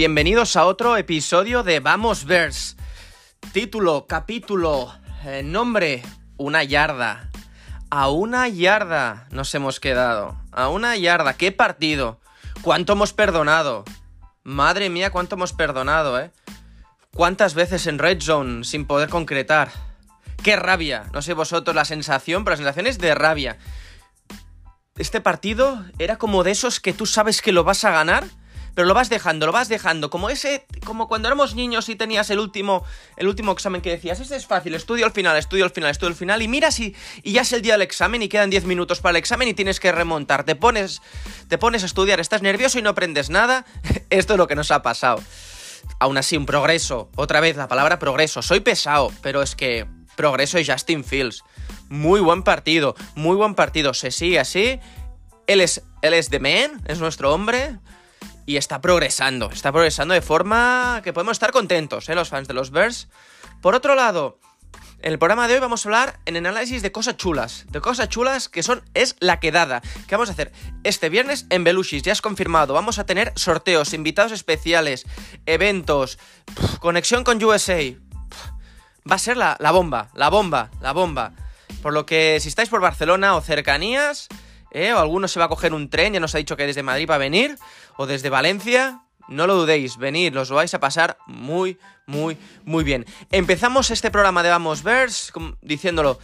bienvenidos a otro episodio de Vamos Verse. Título, capítulo, eh, nombre, una yarda. A una yarda nos hemos quedado. A una yarda. ¿Qué partido? ¿Cuánto hemos perdonado? Madre mía, cuánto hemos perdonado, ¿eh? ¿Cuántas veces en Red Zone sin poder concretar? ¡Qué rabia! No sé vosotros la sensación, pero la sensación es de rabia. Este partido era como de esos que tú sabes que lo vas a ganar, pero lo vas dejando, lo vas dejando. Como ese, como cuando éramos niños y tenías el último, el último examen que decías, este es fácil, estudio al final, estudio al final, estudio al final, y miras y, y ya es el día del examen y quedan 10 minutos para el examen y tienes que remontar. Te pones, te pones a estudiar, estás nervioso y no aprendes nada. Esto es lo que nos ha pasado. Aún así, un progreso. Otra vez la palabra progreso. Soy pesado, pero es que progreso y Justin Fields. Muy buen partido, muy buen partido. Se sigue así. Él es, él es The Man, es nuestro hombre y está progresando, está progresando de forma que podemos estar contentos, ¿eh? los fans de los Bears. Por otro lado, en el programa de hoy vamos a hablar en análisis de cosas chulas, de cosas chulas que son, es la quedada, que vamos a hacer este viernes en Belushis, ya es confirmado, vamos a tener sorteos, invitados especiales, eventos, conexión con USA, va a ser la, la bomba, la bomba, la bomba. Por lo que si estáis por Barcelona o cercanías, ¿eh? o alguno se va a coger un tren, ya nos ha dicho que desde Madrid va a venir, o desde Valencia, no lo dudéis, venid, los vais a pasar muy, muy, muy bien. Empezamos este programa de Vamos Vers diciéndolo,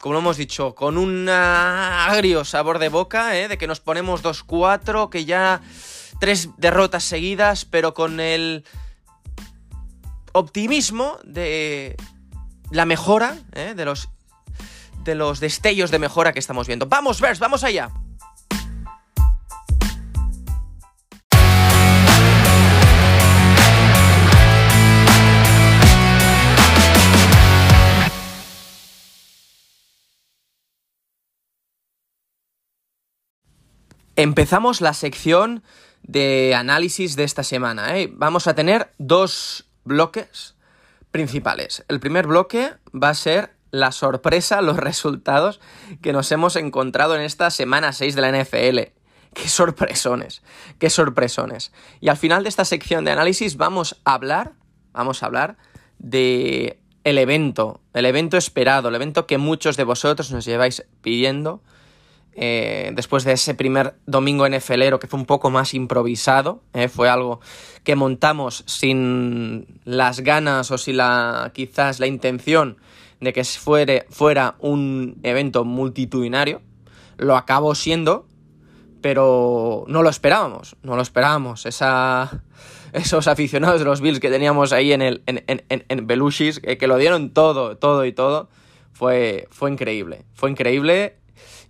como hemos dicho, con un agrio sabor de boca, ¿eh? de que nos ponemos 2-4, que ya tres derrotas seguidas, pero con el optimismo de la mejora, ¿eh? de los de los destellos de mejora que estamos viendo. Vamos, Vers, vamos allá. Empezamos la sección de análisis de esta semana. ¿eh? Vamos a tener dos bloques principales. El primer bloque va a ser la sorpresa, los resultados que nos hemos encontrado en esta semana 6 de la NFL. Qué sorpresones, qué sorpresones. Y al final de esta sección de análisis vamos a hablar, vamos a hablar de el evento, el evento esperado, el evento que muchos de vosotros nos lleváis pidiendo eh, después de ese primer domingo NFLero que fue un poco más improvisado, eh, fue algo que montamos sin las ganas o sin la quizás la intención de que fuera un evento multitudinario. Lo acabó siendo, pero no lo esperábamos, no lo esperábamos. Esa, esos aficionados de los Bills que teníamos ahí en, el, en, en, en Belushis, que, que, lo dieron todo, todo y todo, fue, fue increíble. Fue increíble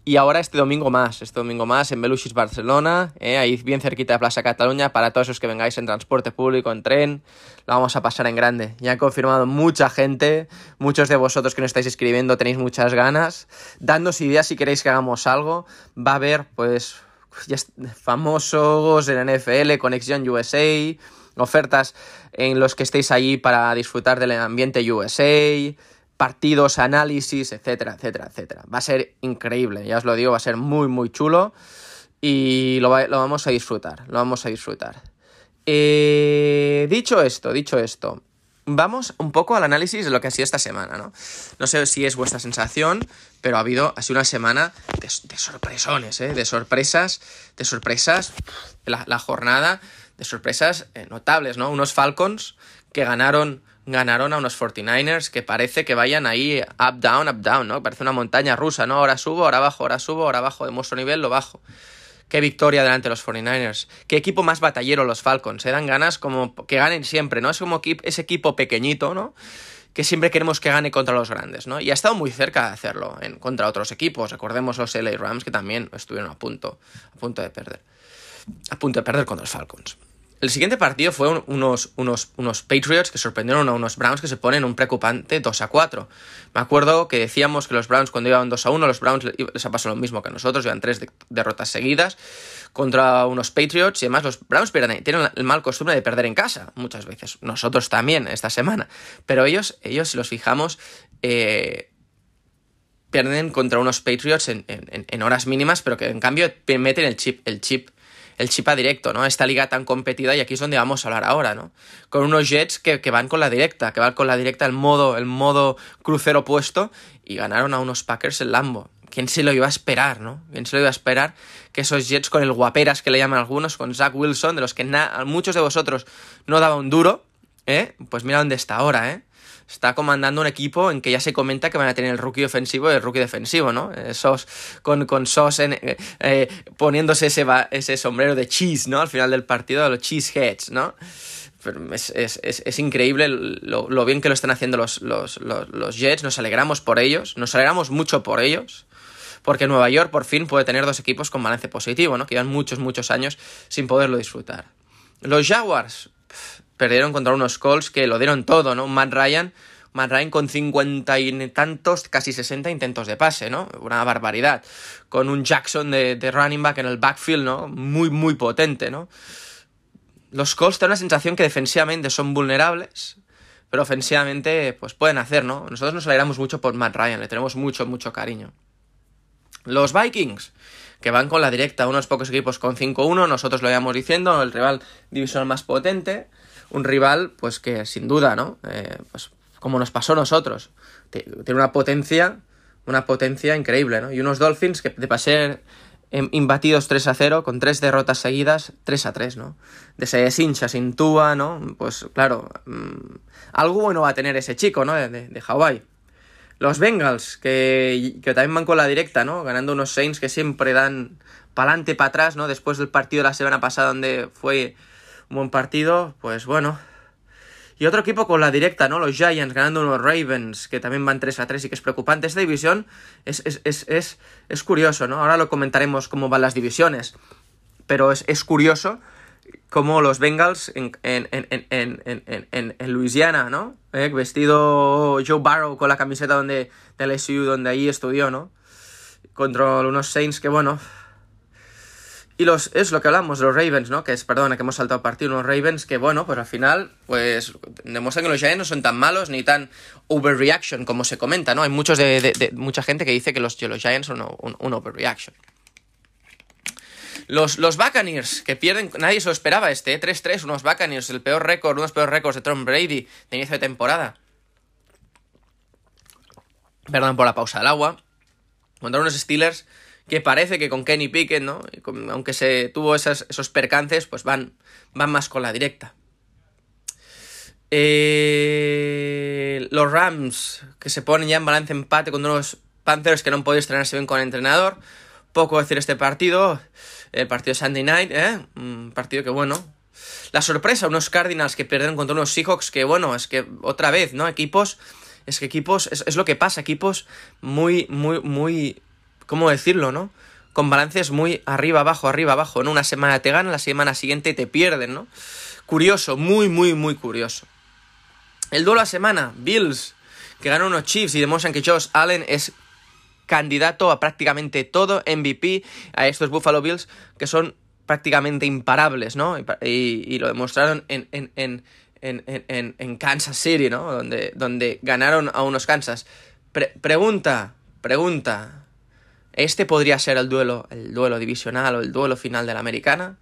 y ahora este domingo más, este domingo más en Belushis Barcelona, eh, ahí bien cerquita de Plaza Cataluña, para todos los que vengáis en transporte público, en tren, la vamos a pasar en grande. Ya han confirmado mucha gente, muchos de vosotros que nos estáis escribiendo tenéis muchas ganas. Dándonos ideas si queréis que hagamos algo. Va a haber, pues, famosos en NFL, Conexión USA, ofertas en los que estéis allí para disfrutar del ambiente USA partidos, análisis, etcétera, etcétera, etcétera. Va a ser increíble, ya os lo digo, va a ser muy, muy chulo y lo, vamos a disfrutar, lo vamos a disfrutar. Eh, dicho esto, dicho esto, vamos un poco al análisis de lo que ha sido esta semana, ¿no? No sé si es vuestra sensación, pero ha habido, ha sido una semana de, sorpresones, ¿eh? De sorpresas, de sorpresas, la, la jornada, de sorpresas eh, notables, ¿no? Unos Falcons que ganaron ganaron a unos 49ers que parece que vayan ahí up, down, up, down, ¿no? Parece una montaña rusa, ¿no? Ahora subo, ahora bajo, ahora subo, ahora bajo, de nivel, lo bajo. Qué victoria delante de los 49ers. Qué equipo más batallero los Falcons. Se dan ganas como que ganen siempre, ¿no? Es como ese equipo pequeñito, ¿no? Que siempre queremos que gane contra los grandes, ¿no? Y ha estado muy cerca de hacerlo en, contra otros equipos. Recordemos los LA Rams que también estuvieron a punto de perder. A punto de perder contra los Falcons. El siguiente partido fue unos, unos, unos, Patriots que sorprendieron a unos Browns que se ponen un preocupante 2 a 4. Me acuerdo que decíamos que los Browns cuando iban 2 a 1, los Browns les ha pasado lo mismo que a nosotros, llevan tres derrotas seguidas contra unos Patriots y además los Browns tienen el mal costumbre de perder en casa muchas veces. Nosotros también esta semana. Pero ellos, ellos si los fijamos, eh, pierden contra unos Patriots en, en, en, horas mínimas, pero que en cambio meten el chip, el chip el chip a directo, ¿no? Esta liga tan competida y aquí es donde vamos a hablar ahora, ¿no? Con unos Jets que, van con la directa, que van con la directa el modo, el modo crucero puesto y ganaron a unos Packers en Lambo. ¿Quién se lo iba a esperar, no? ¿Quién se lo iba a esperar que esos Jets con el guaperas que le llaman algunos, con Zach Wilson, de los que muchos de vosotros no daba un duro, ¿eh? Pues mira dónde está ahora, ¿eh? Está comandando un equipo en que ya se comenta que van a tener el rookie ofensivo y el rookie defensivo, ¿no? Eh, Sos, con, con Sos eh, eh, poniéndose ese, ese sombrero de cheese, ¿no? Al final del partido, de los cheeseheads, ¿no? Es, es, es, es, increíble lo, lo, bien que lo están haciendo los, los, los, los, Jets. Nos alegramos por ellos, nos alegramos mucho por ellos porque Nueva York por fin puede tener dos equipos con balance positivo, ¿no? Que llevan muchos, muchos años sin poderlo disfrutar. Los Jaguars perdieron contra unos Colts que lo dieron todo, ¿no? Matt Ryan, Matt Ryan con cincuenta y tantos, casi 60 intentos de pase, ¿no? Una barbaridad. Con un Jackson de, running back en el backfield, ¿no? Muy, muy potente, ¿no? Los Colts tienen la sensación que defensivamente son vulnerables, pero ofensivamente pues pueden hacer, ¿no? Nosotros nos alegramos mucho por Matt Ryan, le tenemos mucho, mucho cariño. Los Vikings, que van con la directa, unos pocos equipos con 5-1, nosotros lo íbamos diciendo, el rival divisional más potente, un rival, pues que sin duda, ¿no? Eh, pues como nos pasó a nosotros, tiene una potencia, una potencia increíble, ¿no? Y unos Dolphins que de pasar imbatidos 3 a 0, con tres derrotas seguidas, 3 a 3, ¿no? De ese hincha, sin Túa, ¿no? Pues claro, mmm, algo bueno va a tener ese chico, ¿no? De, de, Hawái. Los Bengals, que, que, también van con la directa, ¿no? Ganando unos Saints que siempre dan para adelante, para atrás, ¿no? Después del partido de la semana pasada donde fue buen partido, pues bueno. Y otro equipo con la directa, ¿no? Los Giants ganando unos Ravens, que también van 3 a 3 y que es preocupante. Esta división es, es, es, es, es curioso, ¿no? Ahora lo comentaremos cómo van las divisiones. Pero es, es curioso como los Bengals en, en, en, en, ¿no? ¿Eh? Vestido Joe Barrow con la camiseta donde, de LSU, donde ahí estudió, ¿no? Contra unos Saints que, bueno... Y los, es lo que hablamos de los Ravens, ¿no? Que es, perdona, que hemos saltado a partir unos Ravens que, bueno, pues al final, pues demuestran que los Giants no son tan malos ni tan overreaction como se comenta, ¿no? Hay muchos de, de, mucha gente que dice que los, los Giants son un, un overreaction. Los, los Buccaneers, que pierden, nadie se lo esperaba este, ¿eh? 3-3, unos Buccaneers, el peor récord, unos peores récords de Tom Brady de inicio de temporada. Perdón por la pausa del agua. Contra unos Steelers que parece que con Kenny Pickett, ¿no? Aunque se tuvo esas, esos percances, pues van, van más con la directa. Eh, los Rams, que se ponen ya en balance empate con unos Panthers que no han podido estrenarse bien con el entrenador. Poco decir este partido el partido Sunday Night, ¿eh? Un partido que, bueno, la sorpresa, unos Cardinals que pierden contra unos Seahawks que, bueno, es que otra vez, ¿no? Equipos, es que equipos, es, es lo que pasa, equipos muy, muy, muy, ¿cómo decirlo, no? Con balances muy arriba, abajo, arriba, abajo, ¿no? Una semana te ganan, la semana siguiente te pierden, ¿no? Curioso, muy, muy, muy curioso. El duelo a semana, Bills, que ganan unos Chiefs y demuestran que Josh Allen es candidato a prácticamente todo MVP a estos Buffalo Bills que son prácticamente imparables, ¿no? Y, lo demostraron en, en, en, en, Kansas City, ¿no? Donde, donde ganaron a unos Kansas. Pre pregunta, pregunta. ¿Este podría ser el duelo, el duelo divisional o el duelo final de la americana?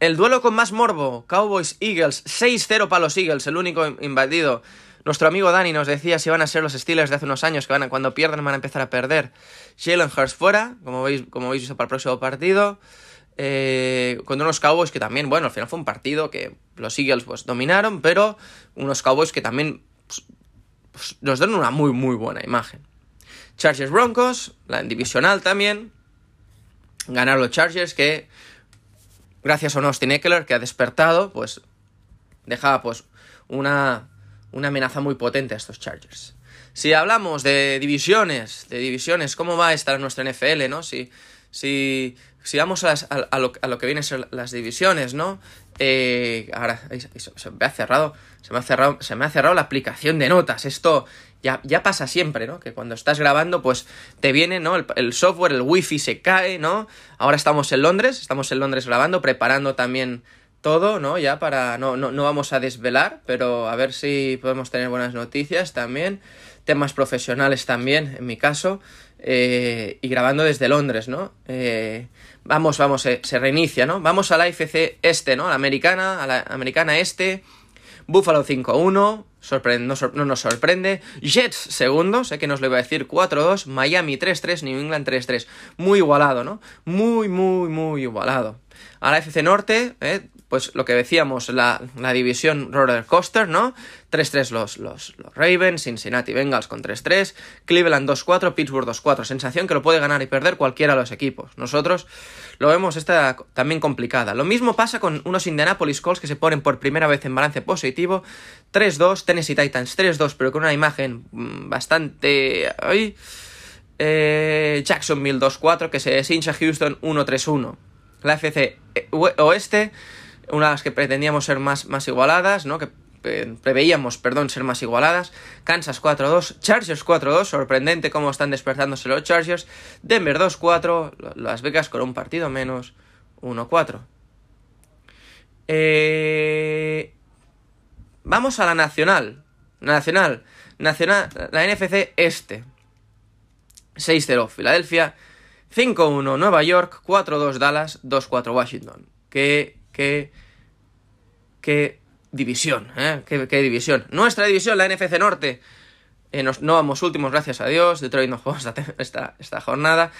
El duelo con más morbo, Cowboys Eagles, 6-0 para los Eagles, el único invadido nuestro amigo Dani nos decía si van a ser los Steelers de hace unos años, que van a, cuando pierdan van a empezar a perder. Jalen Hurst fuera, como veis, como veis visto para el próximo partido. Eh, contra unos Cowboys que también, bueno, al final fue un partido que los Eagles pues dominaron, pero unos Cowboys que también pues, pues, nos dan una muy, muy buena imagen. Chargers Broncos, la divisional también. Ganaron los Chargers que, gracias a un Austin Eckler que ha despertado, pues dejaba pues una una amenaza muy potente a estos Chargers. Si hablamos de divisiones, de divisiones, ¿cómo va a estar nuestra NFL, no? Si, si, si vamos a, lo, a, lo, que vienen ser las divisiones, ¿no? Eh, ahora se me ha cerrado, se me ha cerrado, se me ha cerrado la aplicación de notas. Esto ya, pasa siempre, ¿no? Que cuando estás grabando, pues te viene, ¿no? El, el software, el wifi se cae, ¿no? Ahora estamos en Londres, estamos en Londres grabando, preparando también todo, ¿no? Ya para. No, no, no vamos a desvelar, pero a ver si podemos tener buenas noticias también. Temas profesionales también, en mi caso. eh, y grabando desde Londres, ¿no? Eh, vamos, vamos, se reinicia, ¿no? Vamos a la FC este, ¿no? A la americana, a la americana este. Buffalo 5-1, no, nos sorprende. Jets segundo, sé que nos lo iba a decir 4-2. Miami 3-3, New England 3-3. Muy igualado, ¿no? Muy, muy, muy igualado. A la FC Norte, ¿eh? Pues lo que decíamos, la, división roller coaster, ¿no? 3-3 los, los, los, Ravens, Cincinnati Bengals con 3-3, Cleveland 2-4, Pittsburgh 2-4. Sensación que lo puede ganar y perder cualquiera de los equipos. Nosotros lo vemos esta también complicada. Lo mismo pasa con unos Indianapolis Colts que se ponen por primera vez en balance positivo. 3-2, Tennessee Titans 3-2, pero con una imagen mm, bastante... Ay, eh, Jacksonville 2-4, que se hincha Houston 1-3-1. La FC Oeste una de las que pretendíamos ser más, más igualadas, ¿no? Que preveíamos, perdón, ser más igualadas. Kansas 4-2, Chargers 4-2, sorprendente cómo están despertándose los Chargers. Denver 2-4, Las Vegas con un partido menos, 1-4. Eh, vamos a la nacional. Nacional. Nacional. La NFC Este. 6-0 Filadelfia. 5-1 Nueva York. 4-2 Dallas. 2-4 Washington. Que qué, qué división, ¿eh? Qué, división. Nuestra división, la NFC Norte. Eh, no vamos últimos, gracias a Dios. Detroit no jugamos esta, esta, jornada.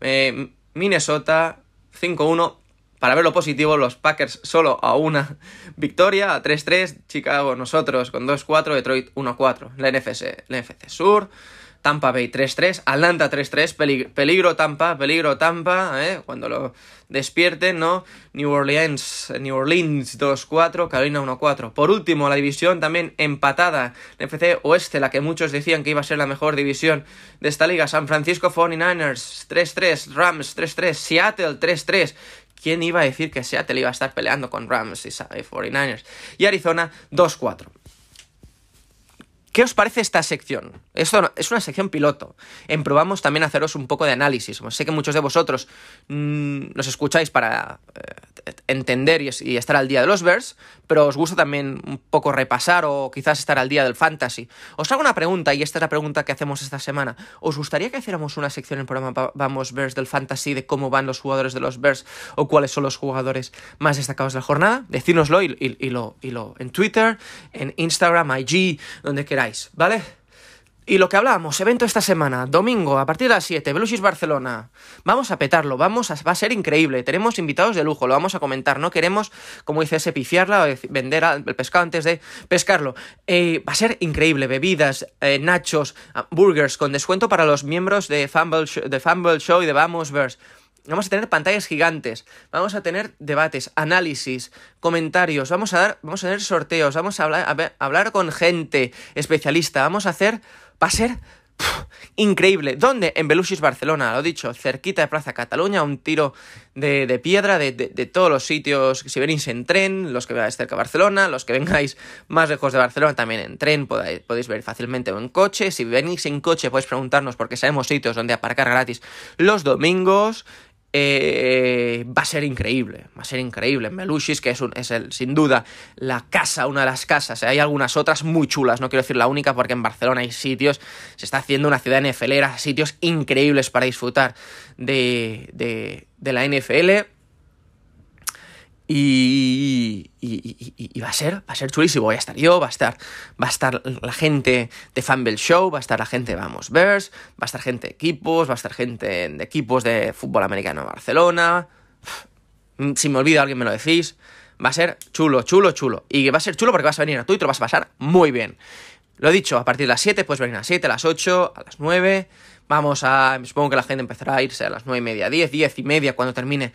Eh, Minnesota 5-1. Para ver lo positivo, los Packers solo a una victoria, a 3-3. Chicago nosotros con 2-4. Detroit 1-4. La NFC, la NFC Sur. Tampa Bay 3-3, Atlanta 3-3, peligro, Tampa, peligro Tampa, ¿eh? cuando lo despierten, ¿no? New Orleans, New Orleans 2-4, Carolina 1-4. Por último, la división también empatada, NFC Oeste, la que muchos decían que iba a ser la mejor división de esta liga, San Francisco 49ers 3-3, Rams 3-3, Seattle 3-3. ¿Quién iba a decir que Seattle iba a estar peleando con Rams y 49ers? Y Arizona 2-4. ¿Qué os parece esta sección? Esto es una sección piloto. En probamos también haceros un poco de análisis. Sé que muchos de vosotros mm, nos escucháis para eh, entender y, estar al día de los Bears, pero os gusta también un poco repasar o quizás estar al día del fantasy. Os hago una pregunta, y esta es la pregunta que hacemos esta semana. ¿Os gustaría que hiciéramos una sección en el programa Vamos Bears del fantasy de cómo van los jugadores de los Bears o cuáles son los jugadores más destacados de la jornada? Decírnoslo y, y, lo, y lo en Twitter, en Instagram, IG, donde queráis. ¿vale? Y lo que hablábamos, evento esta semana, domingo, a partir de las 7, Belushis Barcelona. Vamos a petarlo, vamos a, va a ser increíble. Tenemos invitados de lujo, lo vamos a comentar. No queremos, como dices, pifiarla o vender el pescado antes de pescarlo. Eh, va a ser increíble, bebidas, eh, nachos, burgers, con descuento para los miembros de Fumble, de Show y de Vamos Verse. Vamos a tener pantallas gigantes, vamos a tener debates, análisis, comentarios, vamos a dar, vamos a tener sorteos, vamos a hablar, hablar con gente especialista, vamos a hacer, va a ser increíble. ¿Dónde? En Belushis, Barcelona, lo dicho, cerquita de Plaza Cataluña, un tiro de, piedra de, todos los sitios. Si venís en tren, los que veáis cerca de Barcelona, los que vengáis más lejos de Barcelona, también en tren podéis, podéis ver fácilmente o en coche. Si venís en coche, podéis preguntarnos porque sabemos sitios donde aparcar gratis los domingos. Eh, va a ser increíble, va a ser increíble. Melushis, que es, un, es el, sin duda la casa, una de las casas. Hay algunas otras muy chulas, no quiero decir la única, porque en Barcelona hay sitios, se está haciendo una ciudad NFLera, sitios increíbles para disfrutar de, de, de la NFL. Y, y, va a ser, va a ser chulísimo. Voy a estar yo, va a estar, va a estar la gente de Fanbell Show, va a estar la gente de Vamos Bears, va a estar gente de equipos, va a estar gente de equipos de fútbol americano de Barcelona. Si me olvido, alguien me lo decís. Va a ser chulo, chulo, chulo. Y va a ser chulo porque vas a venir a y lo vas a pasar muy bien. Lo he dicho, a partir de las 7 puedes venir a las 7, a las 8, a las 9. Vamos a. Supongo que la gente empezará a irse a las 9 y media, 10, 10 y media cuando termine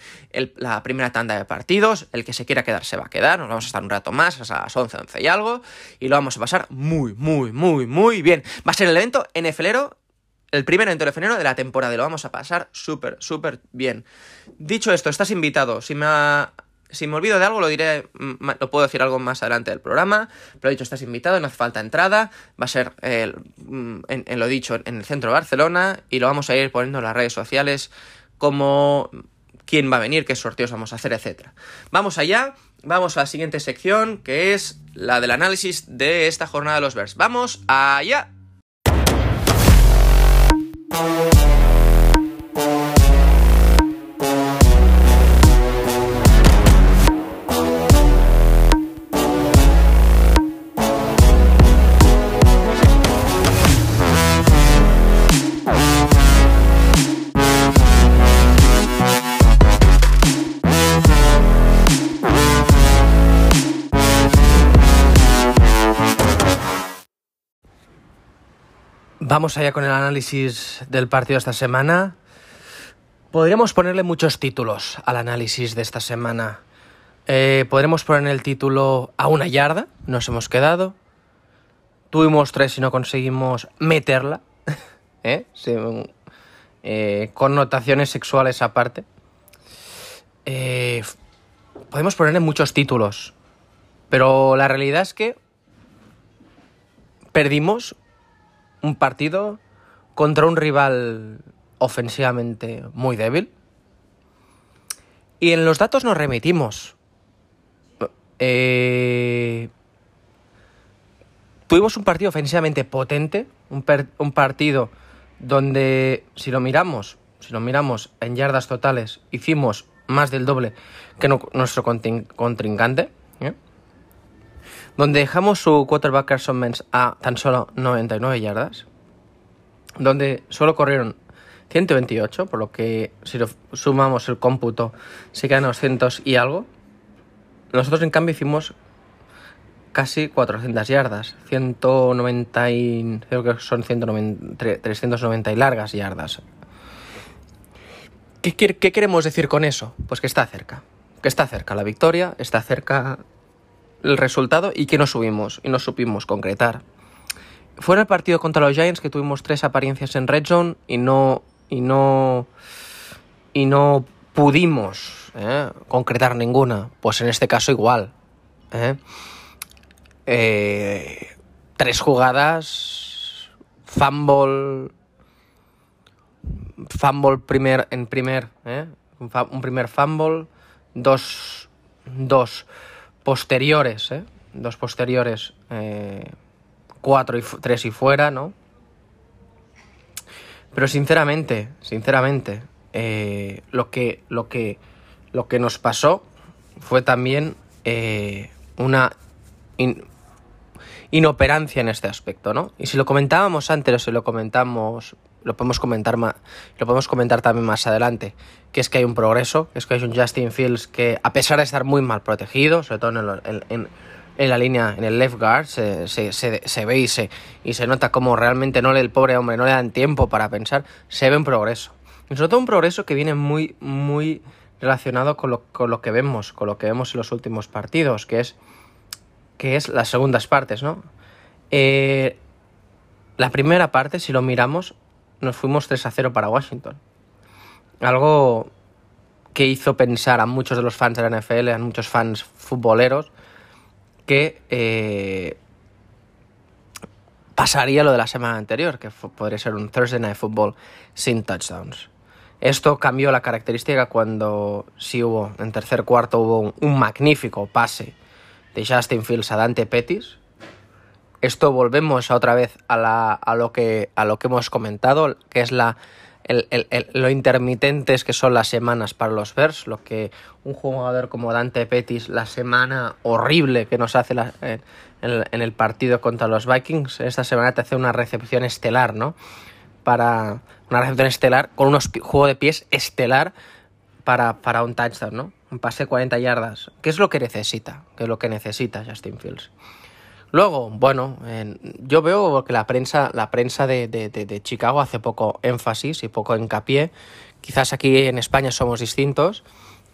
la primera tanda de partidos. El que se quiera quedar se va a quedar. Nos vamos a estar un rato más, hasta las 11, 11 y algo. Y lo vamos a pasar muy, muy, muy, muy bien. Va a ser el evento NFLero el primer evento NFLero de la temporada y lo vamos a pasar súper, súper bien. Dicho esto, estás invitado. Si me ha si me olvido de algo, lo diré, mm, lo puedo decir algo más adelante del programa. Pero dicho, estás invitado, no hace falta entrada. Va a ser, mm, en, lo dicho, en el centro de Barcelona. Y lo vamos a ir poniendo en las redes sociales como quién va a venir, qué sorteos vamos a hacer, etc. Vamos allá, vamos a la siguiente sección, que es la del análisis de esta jornada de los Bears. ¡Vamos allá! Vamos allá con el análisis del partido de esta semana. Podríamos ponerle muchos títulos al análisis de esta semana. Eh, podremos poner el título a una yarda, nos hemos quedado. Tuvimos tres y no conseguimos meterla. ¿eh? Eh, connotaciones sexuales aparte. podemos ponerle muchos títulos. Pero la realidad es que perdimos un partido contra un rival ofensivamente muy débil. Y en los datos nos remitimos. Eh, tuvimos un partido ofensivamente potente, un, un, partido donde, si lo miramos, si lo miramos en yardas totales, hicimos más del doble que nuestro contrincante. Donde dejamos su quarterback Carson Wentz a tan solo 99 yardas. Donde solo corrieron 128, por lo que si lo sumamos el cómputo se quedan 200 y algo. Nosotros en cambio hicimos casi 400 yardas, 190 y, creo que son 190, 390 y largas yardas. ¿Qué, ¿Qué queremos decir con eso? Pues que está cerca, que está cerca la victoria, está cerca el resultado y que no subimos y no supimos concretar. Fue en el partido contra los Giants que tuvimos tres apariencias en Red Zone y no y no y no pudimos ¿eh? concretar ninguna. Pues en este caso igual. ¿eh? Eh, tres jugadas, fumble, fumble primer en primer, un, primer fumble, dos, dos posteriores, dos posteriores, cuatro y tres y fuera, ¿no? Pero sinceramente, sinceramente, eh, lo, que, lo, que, lo que nos pasó fue también eh, una inoperancia en este aspecto, ¿no? Y si lo comentábamos antes o si lo comentamos, lo podemos comentar lo podemos comentar también más adelante, que es que hay un progreso, es que hay un Justin Fields que a pesar de estar muy mal protegido, sobre todo en la línea, en el left guard, se, se, ve y se, y se nota como realmente no le, el pobre hombre no le dan tiempo para pensar, se ve un progreso. Y sobre todo un progreso que viene muy, muy relacionado con lo, con lo que vemos, con lo que vemos en los últimos partidos, que es, que es las segundas partes, ¿no? Eh, la primera parte, si lo miramos, nos fuimos 3 a 0 para Washington. Algo que hizo pensar a muchos de los fans de la NFL, a muchos fans futboleros, que eh, pasaría lo de la semana anterior, que podría ser un Thursday Night Football sin touchdowns. Esto cambió la característica cuando sí hubo, en tercer cuarto hubo un, magnífico pase de Justin Fields a Dante Pettis. Esto volvemos otra vez a, a, lo, que, a lo que hemos comentado, que es la lo intermitentes que son las semanas para los Bears, lo que un jugador como Dante Pettis, la semana horrible que nos hace en, el partido contra los Vikings, esta semana te hace una recepción estelar, ¿no? Para una recepción estelar con un juego de pies estelar para, para un touchdown, ¿no? Un pase de 40 yardas. ¿Qué es lo que necesita? ¿Qué es lo que necesita Justin Fields? Luego, bueno, yo veo que la prensa, la prensa de, Chicago hace poco énfasis y poco hincapié. Quizás aquí en España somos distintos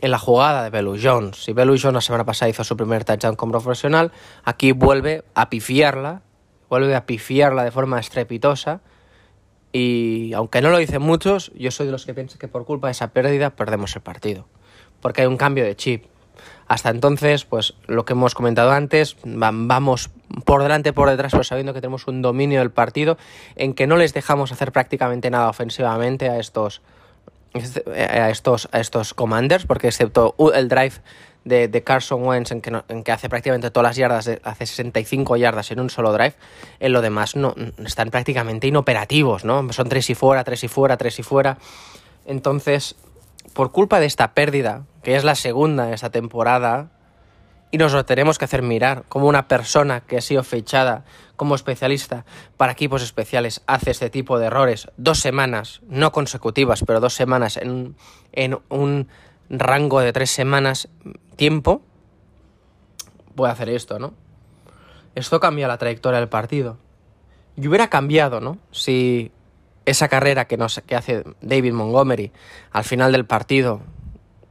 en la jugada de Belu Jones. Si Belu Jones la semana pasada hizo su primer touchdown como profesional, aquí vuelve a pifiarla, vuelve a pifiarla de forma estrepitosa. Y aunque no lo dicen muchos, yo soy de los que piensan que por culpa de esa pérdida perdemos el partido. Porque hay un cambio de chip. Hasta entonces, pues lo que hemos comentado antes, vamos por delante, por detrás, pero sabiendo que tenemos un dominio del partido en que no les dejamos hacer prácticamente nada ofensivamente a estos a estos, a estos commanders, porque excepto el drive de, Carson Wentz en que, en que, hace prácticamente todas las yardas, hace 65 yardas en un solo drive, en lo demás no, están prácticamente inoperativos, ¿no? Son tres y fuera, tres y fuera, tres y fuera. Entonces, por culpa de esta pérdida, que es la segunda de esta temporada, y nos lo tenemos que hacer mirar, como una persona que ha sido fechada como especialista para equipos especiales hace este tipo de errores dos semanas, no consecutivas, pero dos semanas en, en un rango de tres semanas tiempo, puede hacer esto, ¿no? Esto cambia la trayectoria del partido. y hubiera cambiado, ¿no? Si esa carrera que, hace David Montgomery al final del partido,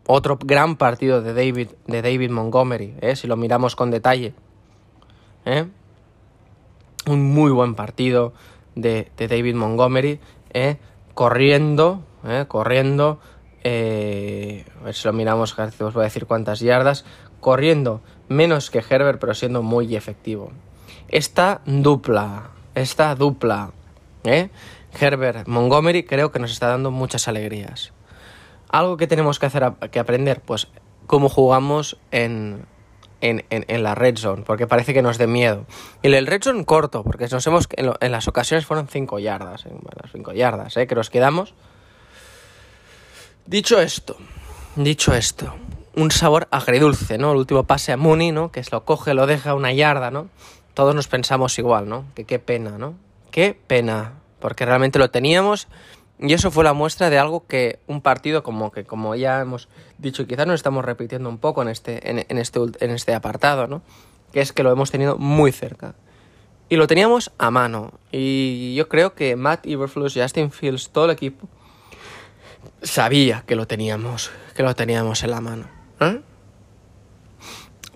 otro gran partido de David, de David Montgomery, ¿eh? si lo miramos con detalle, ¿eh? un muy buen partido de, David Montgomery, ¿eh? corriendo, corriendo, a ver si lo miramos, os voy a decir cuántas yardas, corriendo menos que Herbert, pero siendo muy efectivo. Esta dupla, esta dupla, ¿eh? Herbert Montgomery creo que nos está dando muchas alegrías. Algo que tenemos que hacer que aprender, pues cómo jugamos en, en, en, la red zone, porque parece que nos dé miedo. Y el red zone corto, porque nos hemos en, en las ocasiones fueron 5 yardas, 5 yardas, ¿eh? que nos quedamos. Dicho esto, dicho esto, un sabor agridulce, ¿no? El último pase a Mooney, ¿no? Que lo coge, lo deja una yarda, ¿no? Todos nos pensamos igual, ¿no? Que qué pena, ¿no? Qué pena, porque realmente lo teníamos y eso fue la muestra de algo que un partido como que como ya hemos dicho, quizás nos estamos repitiendo un poco en este en, este en este apartado, ¿no? Que es que lo hemos tenido muy cerca. Y lo teníamos a mano. Y yo creo que Matt Iberflus, Justin Fields, todo el equipo sabía que lo teníamos, que lo teníamos en la mano. ¿Eh?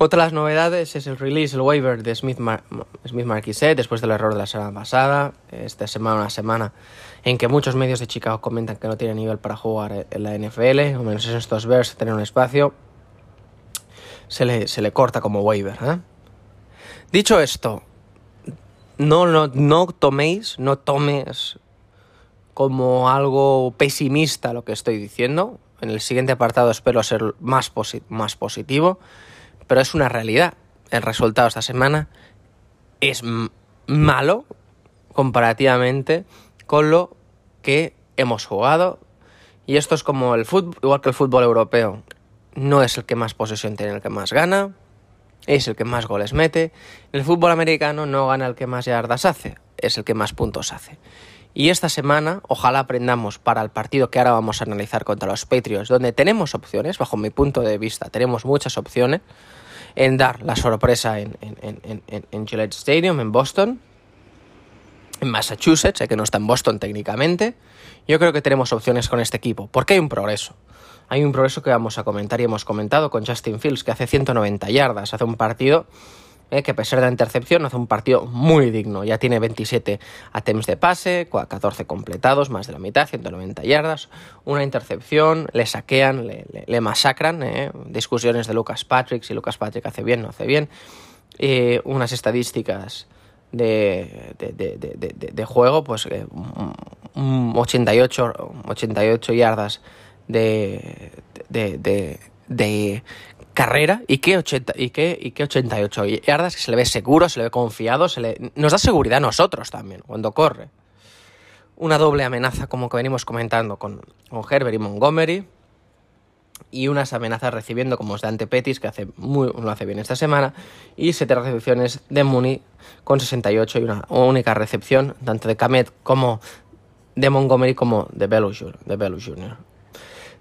Otra de las novedades es el release, el waiver de Smith, Mar Smith después del error de la semana pasada. Esta semana, una semana en que muchos medios de Chicago comentan que no tiene nivel para jugar en la NFL, o menos en estos Bears tener un espacio. Se le, se le corta como waiver. ¿eh? Dicho esto, no, no, no toméis, no tomes como algo pesimista lo que estoy diciendo. En el siguiente apartado espero ser más, más positivo, pero es una realidad. El resultado esta semana es malo comparativamente con lo que hemos jugado. Y esto es como el fútbol, igual que el fútbol europeo. No es el que más posesión tiene, el que más gana, es el que más goles mete. El fútbol americano no gana el que más yardas hace, es el que más puntos hace. Y esta semana, ojalá aprendamos para el partido que ahora vamos a analizar contra los Patriots, donde tenemos opciones, bajo mi punto de vista, tenemos muchas opciones en dar la sorpresa en, en, Gillette Stadium, en Boston, en Massachusetts, que no está en Boston técnicamente. Yo creo que tenemos opciones con este equipo, porque hay un progreso. Hay un progreso que vamos a comentar y hemos comentado con Justin Fields, que hace 190 yardas, hace un partido eh, que a pesar de la intercepción hace un partido muy digno. Ya tiene 27 attempts de pase, 14 completados, más de la mitad, 190 yardas, una intercepción, le saquean, le, masacran, eh, discusiones de Lucas Patrick, si Lucas Patrick hace bien, no hace bien, unas estadísticas de, de, juego, pues 88, 88 yardas de, de, carrera y que, 80, y, que, y que 88 yardas, se le ve seguro, se le ve confiado, se le, nos da seguridad a nosotros también cuando corre. Una doble amenaza como que venimos comentando con, con Herbert y Montgomery. Y unas amenazas recibiendo como es Dante Pettis, que hace muy, lo hace bien esta semana. Y siete recepciones de Mooney con 68 y una única recepción, tanto de Kamet como de Montgomery como de Belus Jr.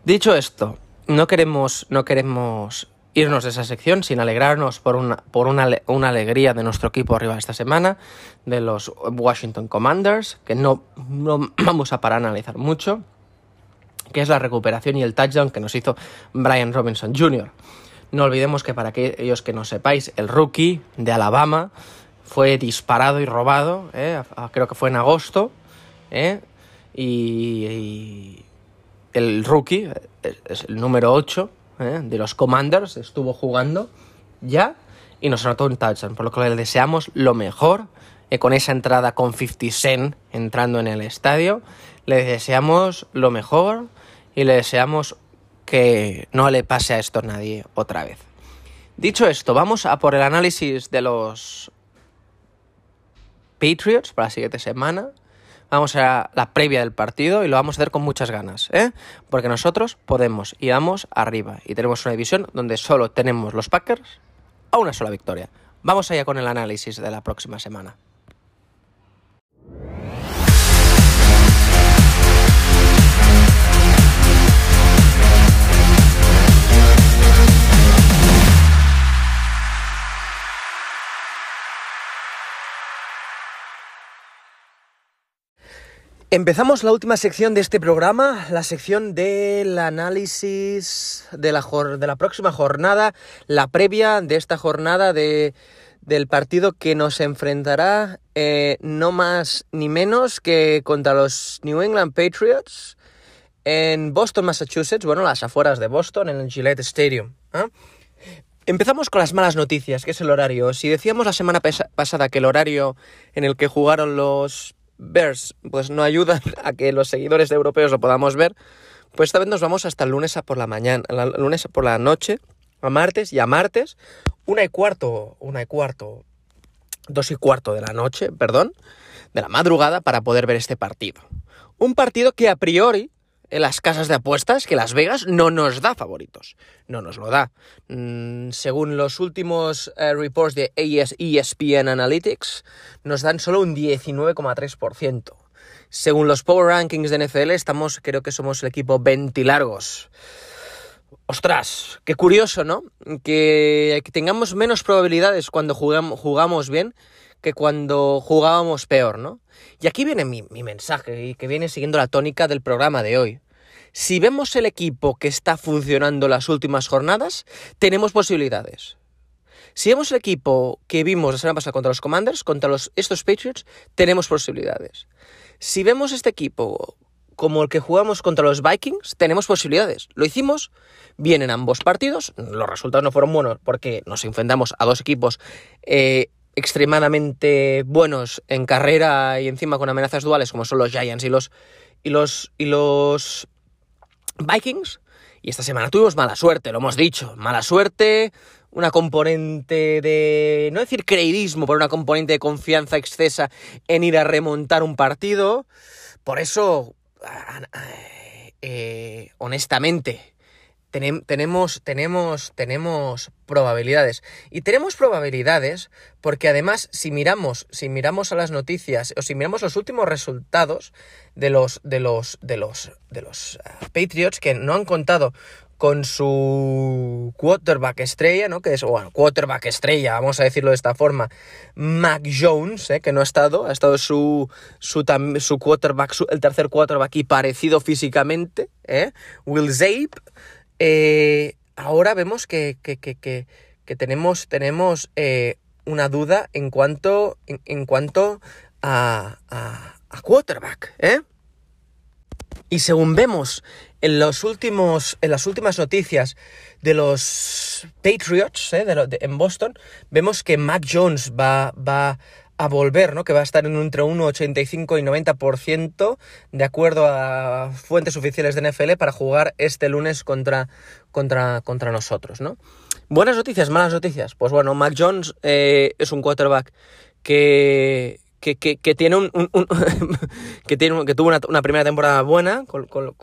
Dicho esto, no queremos, no queremos irnos de esa sección sin alegrarnos por una, por una, una alegría de nuestro equipo arriba esta semana, de los Washington Commanders, que no, no vamos a parar analizar mucho, que es la recuperación y el touchdown que nos hizo Brian Robinson Jr. No olvidemos que para aquellos que no sepáis, el rookie de Alabama fue disparado y robado, ¿eh? creo que fue en agosto, ¿eh? y, el rookie, es el número 8, ¿eh? de los Commanders, estuvo jugando ya y nos anotó un touchdown, por lo que le deseamos lo mejor eh, con esa entrada con 50 Cent entrando en el estadio. Le deseamos lo mejor y le deseamos que no le pase a esto a nadie otra vez. Dicho esto, vamos a por el análisis de los Patriots para la siguiente semana vamos a la previa del partido y lo vamos a hacer con muchas ganas, ¿eh? Porque nosotros podemos y vamos arriba y tenemos una división donde solo tenemos los Packers a una sola victoria. Vamos allá con el análisis de la próxima semana. Empezamos la última sección de este programa, la sección del análisis de la, de la próxima jornada, la previa de esta jornada de, del partido que nos enfrentará eh, no más ni menos que contra los New England Patriots en Boston, Massachusetts, bueno, las afueras de Boston, en el Gillette Stadium. ¿eh? Empezamos con las malas noticias, que es el horario. Si decíamos la semana pasada que el horario en el que jugaron los Bears pues no ayudan a que los seguidores europeos lo podamos ver, pues esta vez nos vamos hasta el lunes por la mañana, el lunes por la noche, a martes y a martes, una y cuarto, una y cuarto, dos y cuarto de la noche, perdón, de la madrugada para poder ver este partido. Un partido que a priori en las casas de apuestas que Las Vegas no nos da favoritos. No nos lo da. Mm, según los últimos eh, reports de ESPN Analytics, nos dan solo un 19,3%. Según los Power Rankings de NFL, estamos, creo que somos el equipo 20 largos. Ostras, qué curioso, ¿no? Que, tengamos menos probabilidades cuando jugamos bien que cuando jugábamos peor, ¿no? Y aquí viene mi, mensaje, y que viene siguiendo la tónica del programa de hoy. Si vemos el equipo que está funcionando las últimas jornadas, tenemos posibilidades. Si vemos el equipo que vimos la semana pasada contra los Commanders, contra los, estos Patriots, tenemos posibilidades. Si vemos este equipo como el que jugamos contra los Vikings, tenemos posibilidades. Lo hicimos bien en ambos partidos, los resultados no fueron buenos porque nos enfrentamos a dos equipos eh, extremadamente buenos en carrera y encima con amenazas duales como son los Giants y los y los y los Vikings. Y esta semana tuvimos mala suerte, lo hemos dicho, mala suerte, una componente de no decir creidismo, pero una componente de confianza excesa en ir a remontar un partido. Por eso eh, honestamente tenemos, tenemos, tenemos probabilidades. Y tenemos probabilidades porque además, si miramos, si miramos a las noticias, o si miramos los últimos resultados de los, de los, de los, de los ah, Patriots que no han contado con su quarterback estrella, ¿no? Que es, bueno, quarterback estrella, vamos a decirlo de esta forma, Mac Jones, ¿eh? que no ha estado, ha estado su, su, su quarterback, el tercer quarterback y parecido físicamente, ¿eh? Will Zabe, eh, ahora vemos que, que, que, que tenemos, tenemos eh, una duda en cuanto, en, cuanto a, a, a, quarterback, ¿eh? Y según vemos en, los últimos, en las últimas noticias de los Patriots ¿eh? de en Boston, vemos que Mac Jones va, va a volver, ¿no? Que va a estar en entre 1,85 y 90% de acuerdo a fuentes oficiales de NFL para jugar este lunes contra, contra, contra nosotros, ¿no? Buenas noticias, malas noticias. Pues bueno, Mac Jones eh, es un quarterback que, que, que, tiene un, que tiene que tuvo una, primera temporada buena con, los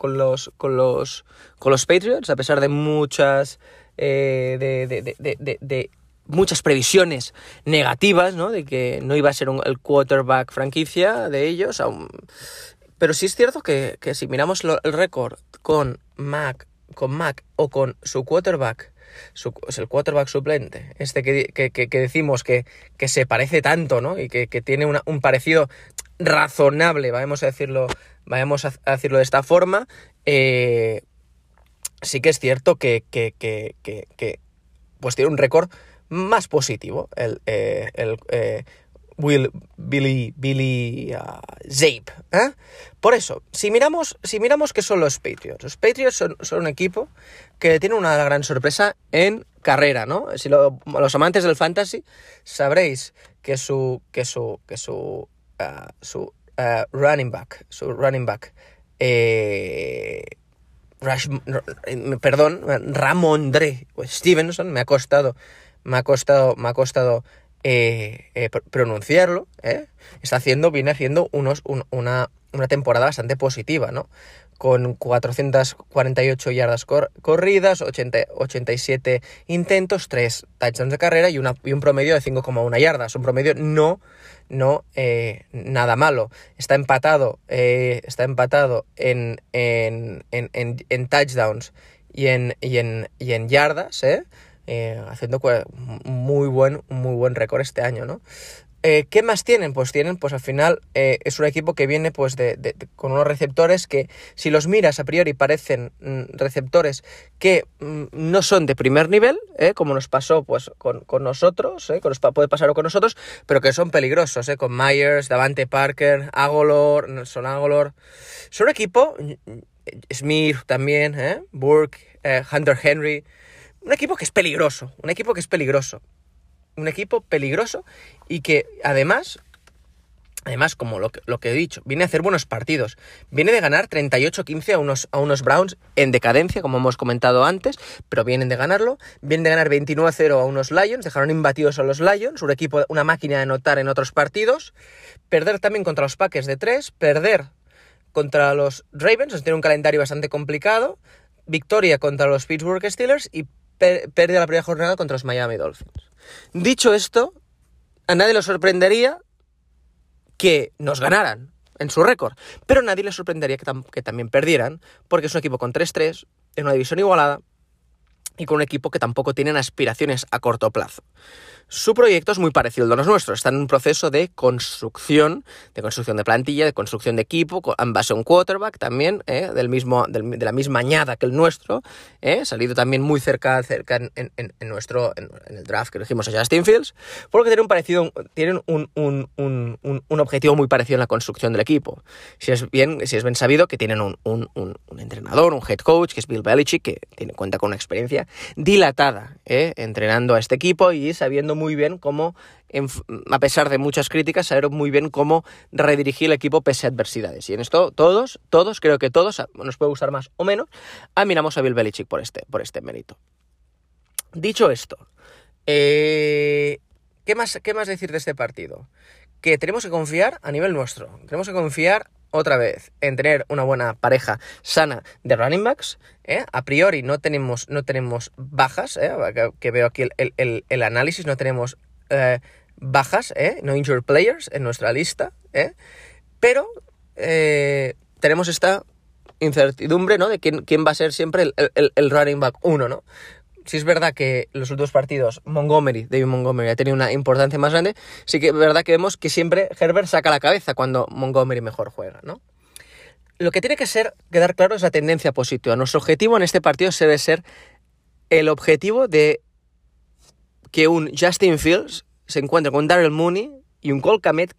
con los con los Patriots a pesar de muchas eh, de, de, de muchas previsiones negativas, ¿no? De que no iba a ser el quarterback franquicia de ellos. Pero sí es cierto que, si miramos el récord con Mac, con Mac o con su quarterback, es el quarterback suplente, este que, decimos que, se parece tanto, ¿no? Y que, tiene un parecido razonable, vamos a decirlo, vamos a decirlo de esta forma, eh, sí que es cierto que, que, pues tiene un récord más positivo, el, eh, el eh, Will, Billy, Billy uh. ¿eh? Por eso, si miramos, si miramos qué son los Patriots, los Patriots son, un equipo que tiene una gran sorpresa en carrera, ¿no? Si los amantes del fantasy sabréis que su, que su, que su, uh, su uh, running back, su running back, perdón, Ramondre Stevenson me ha costado me ha costado, me ha costado eh, eh, pronunciarlo, ¿eh? está haciendo, viene haciendo unos, una, una, temporada bastante positiva, ¿no? Con 448 yardas corridas, 80, 87 intentos, 3 touchdowns de carrera y, una, y un promedio de 5,1 yardas. Un promedio no, no nada malo. Está empatado, está empatado en, en, en, en, touchdowns y en, y en, y en yardas, ¿eh? Eh, haciendo muy buen, muy buen récord este año, ¿no? eh, ¿qué más tienen? Pues tienen, pues al final eh, es un equipo que viene pues con unos receptores que si los miras a priori parecen mm, receptores que mm, no son de primer nivel, como nos pasó pues con, nosotros, ¿eh? nos puede pasar con nosotros, pero que son peligrosos, con Myers, Davante Parker, Agolor, Nelson Agolor. Son un equipo, mm, Smith también. Burke, Hunter Henry, un equipo que es peligroso, un equipo que es peligroso un equipo peligroso y que además, además como lo que, lo que, he dicho, viene a hacer buenos partidos. Viene de ganar 38-15 a unos, a unos Browns en decadencia, como hemos comentado antes, pero vienen de ganarlo. Vienen de ganar 29-0 a unos Lions, dejaron imbatidos a los Lions, un equipo, una máquina de anotar en otros partidos. Perder también contra los Packers de 3, perder contra los Ravens, tiene un calendario bastante complicado. Victoria contra los Pittsburgh Steelers y pérdida la primera jornada contra los Miami Dolphins. Dicho esto, a nadie le sorprendería que nos ganaran en su récord, pero a nadie le sorprendería que, que también perdieran, porque es un equipo con 3-3, en una división igualada y con un equipo que tampoco tienen aspiraciones a corto plazo. Su proyecto es muy parecido al de los nuestros. Está en un proceso de construcción, de construcción de plantilla, de construcción de equipo, en base a un quarterback también, ¿eh? del mismo, de la misma añada que el nuestro. ¿eh? Salido también muy cerca, cerca en, nuestro, en, el draft que elegimos a Justin Fields, porque tienen un parecido, tienen un, un, un, objetivo muy parecido en la construcción del equipo. Si es bien, si es bien sabido que tienen un, entrenador, un head coach, que es Bill Belichick, que tiene cuenta con una experiencia dilatada ¿eh? entrenando a este equipo y sabiendo muy bien cómo, a pesar de muchas críticas, saber muy bien cómo redirigir el equipo pese a adversidades. Y en esto todos, todos, creo que todos, nos puede gustar más o menos, admiramos a Bill Belichick por este, por este mérito. Dicho esto, eh, ¿qué, más, ¿qué más decir de este partido? Que tenemos que confiar a nivel nuestro. Tenemos que confiar otra vez en tener una buena pareja sana de running backs. ¿eh? A priori no tenemos, no tenemos bajas, ¿eh? que, veo aquí el, análisis, no tenemos eh, bajas, no injured players en nuestra lista, pero tenemos esta incertidumbre ¿no? de quién, quién va a ser siempre el, running back 1, ¿no? Si es verdad que los últimos partidos Montgomery, David Montgomery, ha tenido una importancia más grande, sí que es verdad que vemos que siempre Herbert saca la cabeza cuando Montgomery mejor juega, ¿no? Lo que tiene que ser, quedar claro es la tendencia positiva. Nuestro objetivo en este partido debe ser el objetivo de que un Justin Fields se encuentre con Daryl Mooney y un Cole Kamet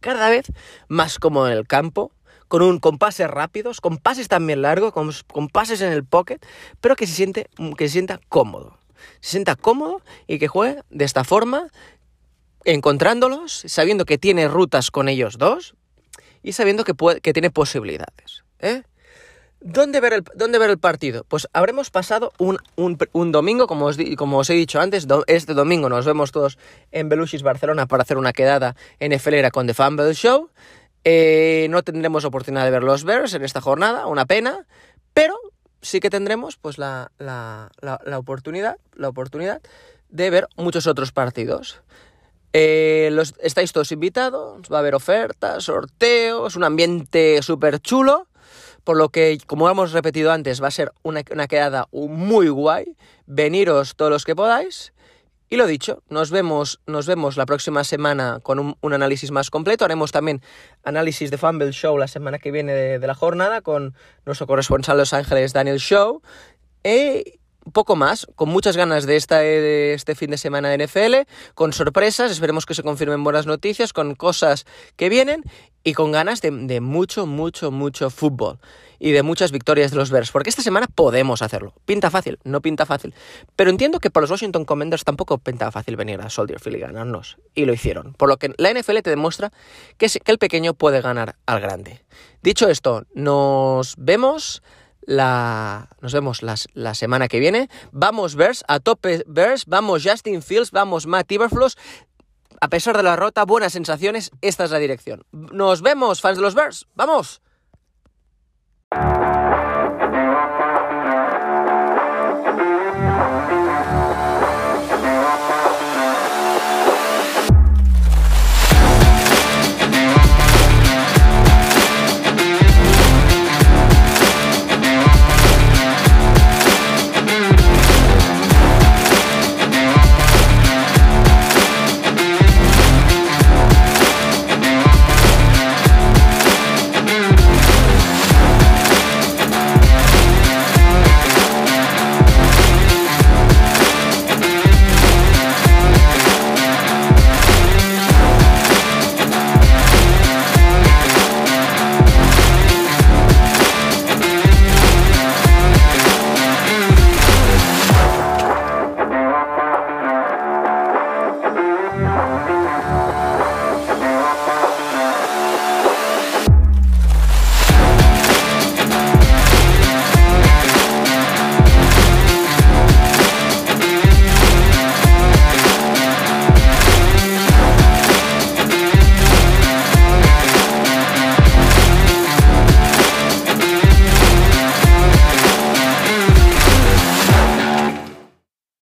cada vez más cómodo en el campo, con, un, con pases rápidos, con pases también largos, con, pases en el pocket, pero que se, siente, que se sienta cómodo. Se sienta cómodo y que juegue de esta forma, encontrándolos, sabiendo que tiene rutas con ellos dos y sabiendo que, tiene posibilidades. ¿eh? ¿Dónde ver, el, ¿Dónde ver el partido? Pues habremos pasado un, domingo, como os, he dicho antes, este domingo nos vemos todos en Belushis Barcelona para hacer una quedada NFLera con The Fumble Show. Eh, no tendremos oportunidad de ver los Bears en esta jornada, una pena, pero sí que tendremos pues la, la, la, oportunidad, la oportunidad de ver muchos otros partidos. Eh, los, estáis todos invitados, va a haber ofertas, sorteos, un ambiente súper chulo, por lo que, como hemos repetido antes, va a ser una, una quedada muy guay. Veniros todos los que podáis. Y lo dicho, nos vemos, nos vemos la próxima semana con un, análisis más completo. Haremos también análisis de Fumble Show la semana que viene de, la jornada con nuestro corresponsal de Los Ángeles, Daniel Show. Y poco más, con muchas ganas de, esta, de este fin de semana de NFL, con sorpresas, esperemos que se confirmen buenas noticias, con cosas que vienen y con ganas de, mucho, mucho, mucho fútbol y de muchas victorias de los Bears, porque esta semana podemos hacerlo. Pinta fácil, no pinta fácil. Pero entiendo que para los Washington Commanders tampoco pinta fácil venir a Soldier Field y ganarnos. Y lo hicieron. Por lo que la NFL te demuestra que el pequeño puede ganar al grande. Dicho esto, nos vemos la, nos vemos la semana que viene. Vamos Bears, a tope Bears, vamos Justin Fields, vamos Matt Iberfloss. A pesar de la rota, buenas sensaciones, esta es la dirección. Nos vemos, fans de los Bears. ¡Vamos!